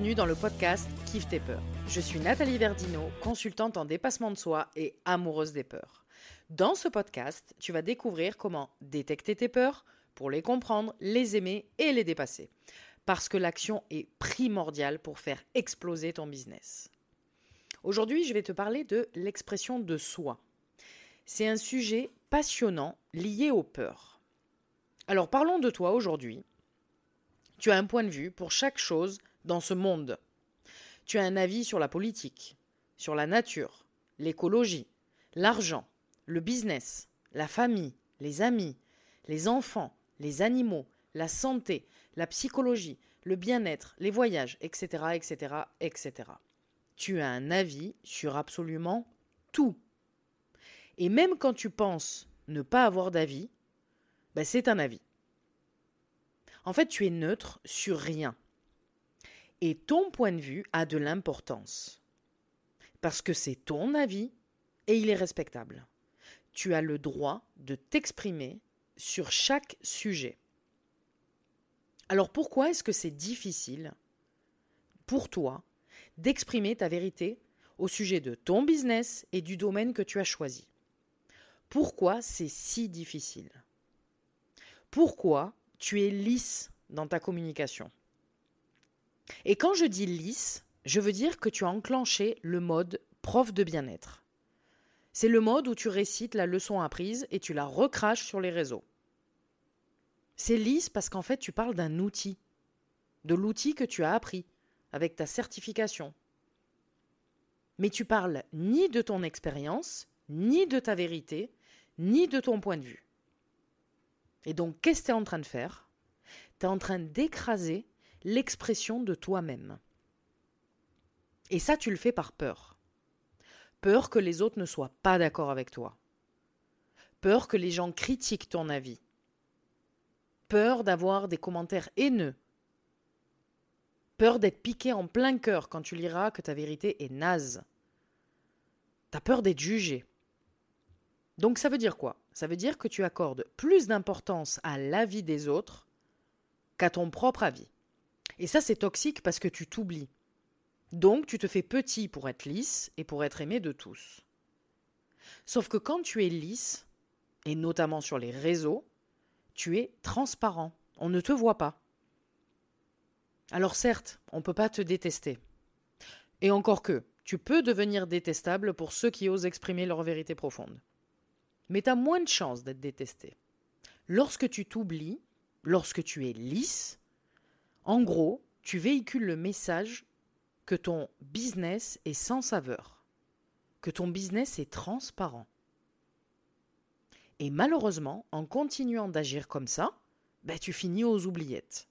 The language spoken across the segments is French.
Bienvenue dans le podcast Kiffe tes peurs. Je suis Nathalie Verdino, consultante en dépassement de soi et amoureuse des peurs. Dans ce podcast, tu vas découvrir comment détecter tes peurs pour les comprendre, les aimer et les dépasser. Parce que l'action est primordiale pour faire exploser ton business. Aujourd'hui, je vais te parler de l'expression de soi. C'est un sujet passionnant lié aux peurs. Alors parlons de toi aujourd'hui. Tu as un point de vue pour chaque chose dans ce monde. Tu as un avis sur la politique, sur la nature, l'écologie, l'argent, le business, la famille, les amis, les enfants, les animaux, la santé, la psychologie, le bien-être, les voyages, etc., etc., etc. Tu as un avis sur absolument tout. Et même quand tu penses ne pas avoir d'avis, ben c'est un avis. En fait, tu es neutre sur rien. Et ton point de vue a de l'importance. Parce que c'est ton avis et il est respectable. Tu as le droit de t'exprimer sur chaque sujet. Alors pourquoi est-ce que c'est difficile pour toi d'exprimer ta vérité au sujet de ton business et du domaine que tu as choisi? Pourquoi c'est si difficile? Pourquoi tu es lisse dans ta communication? Et quand je dis lisse, je veux dire que tu as enclenché le mode prof de bien-être. C'est le mode où tu récites la leçon apprise et tu la recraches sur les réseaux. C'est lisse parce qu'en fait tu parles d'un outil, de l'outil que tu as appris avec ta certification. Mais tu parles ni de ton expérience, ni de ta vérité, ni de ton point de vue. Et donc qu'est-ce que tu es en train de faire? Tu es en train d'écraser l'expression de toi-même. Et ça, tu le fais par peur. Peur que les autres ne soient pas d'accord avec toi. Peur que les gens critiquent ton avis. Peur d'avoir des commentaires haineux. Peur d'être piqué en plein cœur quand tu liras que ta vérité est naze. T'as peur d'être jugé. Donc ça veut dire quoi? Ça veut dire que tu accordes plus d'importance à l'avis des autres qu'à ton propre avis. Et ça, c'est toxique parce que tu t'oublies. Donc, tu te fais petit pour être lisse et pour être aimé de tous. Sauf que quand tu es lisse, et notamment sur les réseaux, tu es transparent. On ne te voit pas. Alors certes, on ne peut pas te détester. Et encore que, tu peux devenir détestable pour ceux qui osent exprimer leur vérité profonde. Mais tu as moins de chances d'être détesté. Lorsque tu t'oublies, lorsque tu es lisse, en gros, tu véhicules le message que ton business est sans saveur, que ton business est transparent. Et malheureusement, en continuant d'agir comme ça, ben, tu finis aux oubliettes.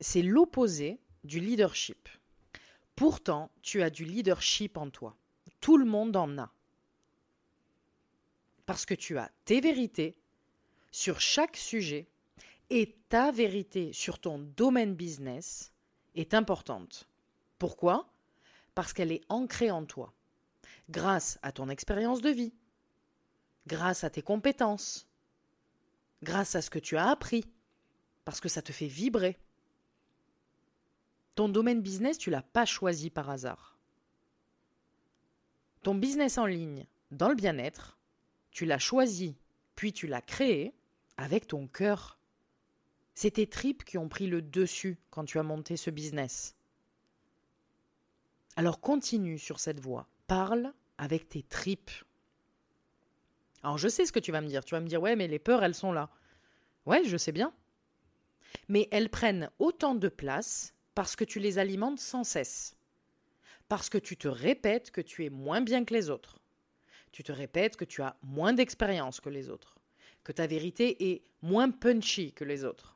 C'est l'opposé du leadership. Pourtant, tu as du leadership en toi. Tout le monde en a. Parce que tu as tes vérités sur chaque sujet et ta vérité sur ton domaine business est importante. Pourquoi? Parce qu'elle est ancrée en toi, grâce à ton expérience de vie, grâce à tes compétences, grâce à ce que tu as appris, parce que ça te fait vibrer. Ton domaine business, tu l'as pas choisi par hasard. Ton business en ligne, dans le bien-être, tu l'as choisi, puis tu l'as créé avec ton cœur. C'est tes tripes qui ont pris le dessus quand tu as monté ce business. Alors continue sur cette voie. Parle avec tes tripes. Alors je sais ce que tu vas me dire. Tu vas me dire, ouais, mais les peurs, elles sont là. Ouais, je sais bien. Mais elles prennent autant de place parce que tu les alimentes sans cesse. Parce que tu te répètes que tu es moins bien que les autres. Tu te répètes que tu as moins d'expérience que les autres. Que ta vérité est moins punchy que les autres.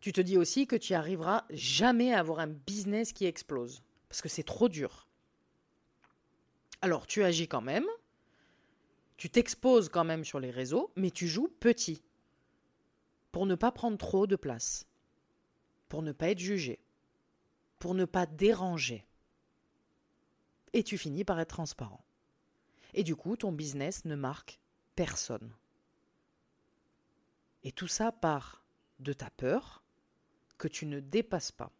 Tu te dis aussi que tu arriveras jamais à avoir un business qui explose, parce que c'est trop dur. Alors tu agis quand même, tu t'exposes quand même sur les réseaux, mais tu joues petit, pour ne pas prendre trop de place, pour ne pas être jugé, pour ne pas déranger. Et tu finis par être transparent. Et du coup, ton business ne marque personne. Et tout ça part de ta peur, que tu ne dépasses pas.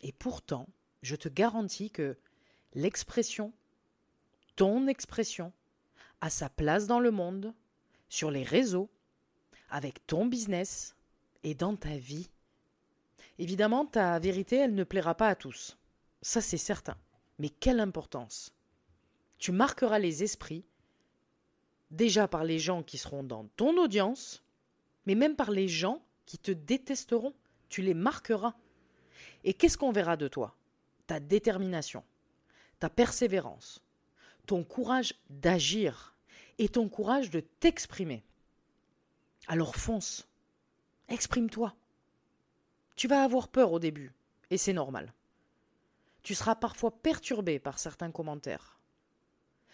Et pourtant, je te garantis que l'expression, ton expression, a sa place dans le monde, sur les réseaux, avec ton business et dans ta vie. Évidemment, ta vérité, elle ne plaira pas à tous. Ça, c'est certain. Mais quelle importance Tu marqueras les esprits, déjà par les gens qui seront dans ton audience, mais même par les gens qui te détesteront. Tu les marqueras. Et qu'est-ce qu'on verra de toi? Ta détermination, ta persévérance, ton courage d'agir et ton courage de t'exprimer. Alors fonce, exprime-toi. Tu vas avoir peur au début, et c'est normal. Tu seras parfois perturbé par certains commentaires.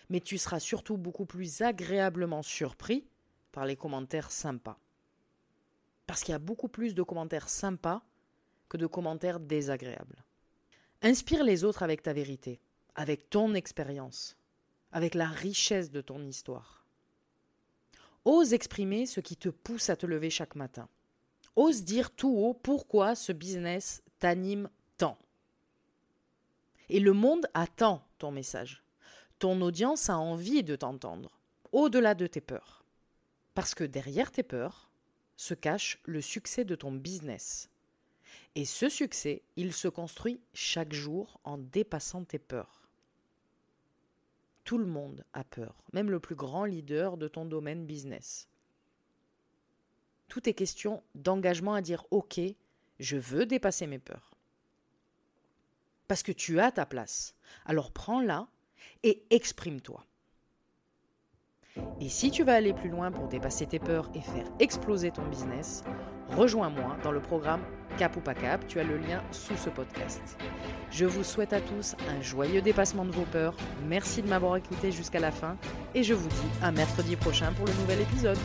Mais tu seras surtout beaucoup plus agréablement surpris par les commentaires sympas. Parce qu'il y a beaucoup plus de commentaires sympas que de commentaires désagréables. Inspire les autres avec ta vérité, avec ton expérience, avec la richesse de ton histoire. Ose exprimer ce qui te pousse à te lever chaque matin. Ose dire tout haut pourquoi ce business t'anime tant. Et le monde attend ton message. Ton audience a envie de t'entendre, au-delà de tes peurs. Parce que derrière tes peurs se cache le succès de ton business. Et ce succès, il se construit chaque jour en dépassant tes peurs. Tout le monde a peur, même le plus grand leader de ton domaine business. Tout est question d'engagement à dire OK, je veux dépasser mes peurs. Parce que tu as ta place. Alors prends-la et exprime-toi. Et si tu veux aller plus loin pour dépasser tes peurs et faire exploser ton business, rejoins-moi dans le programme Cap ou pas Cap, tu as le lien sous ce podcast. Je vous souhaite à tous un joyeux dépassement de vos peurs, merci de m'avoir écouté jusqu'à la fin et je vous dis à mercredi prochain pour le nouvel épisode.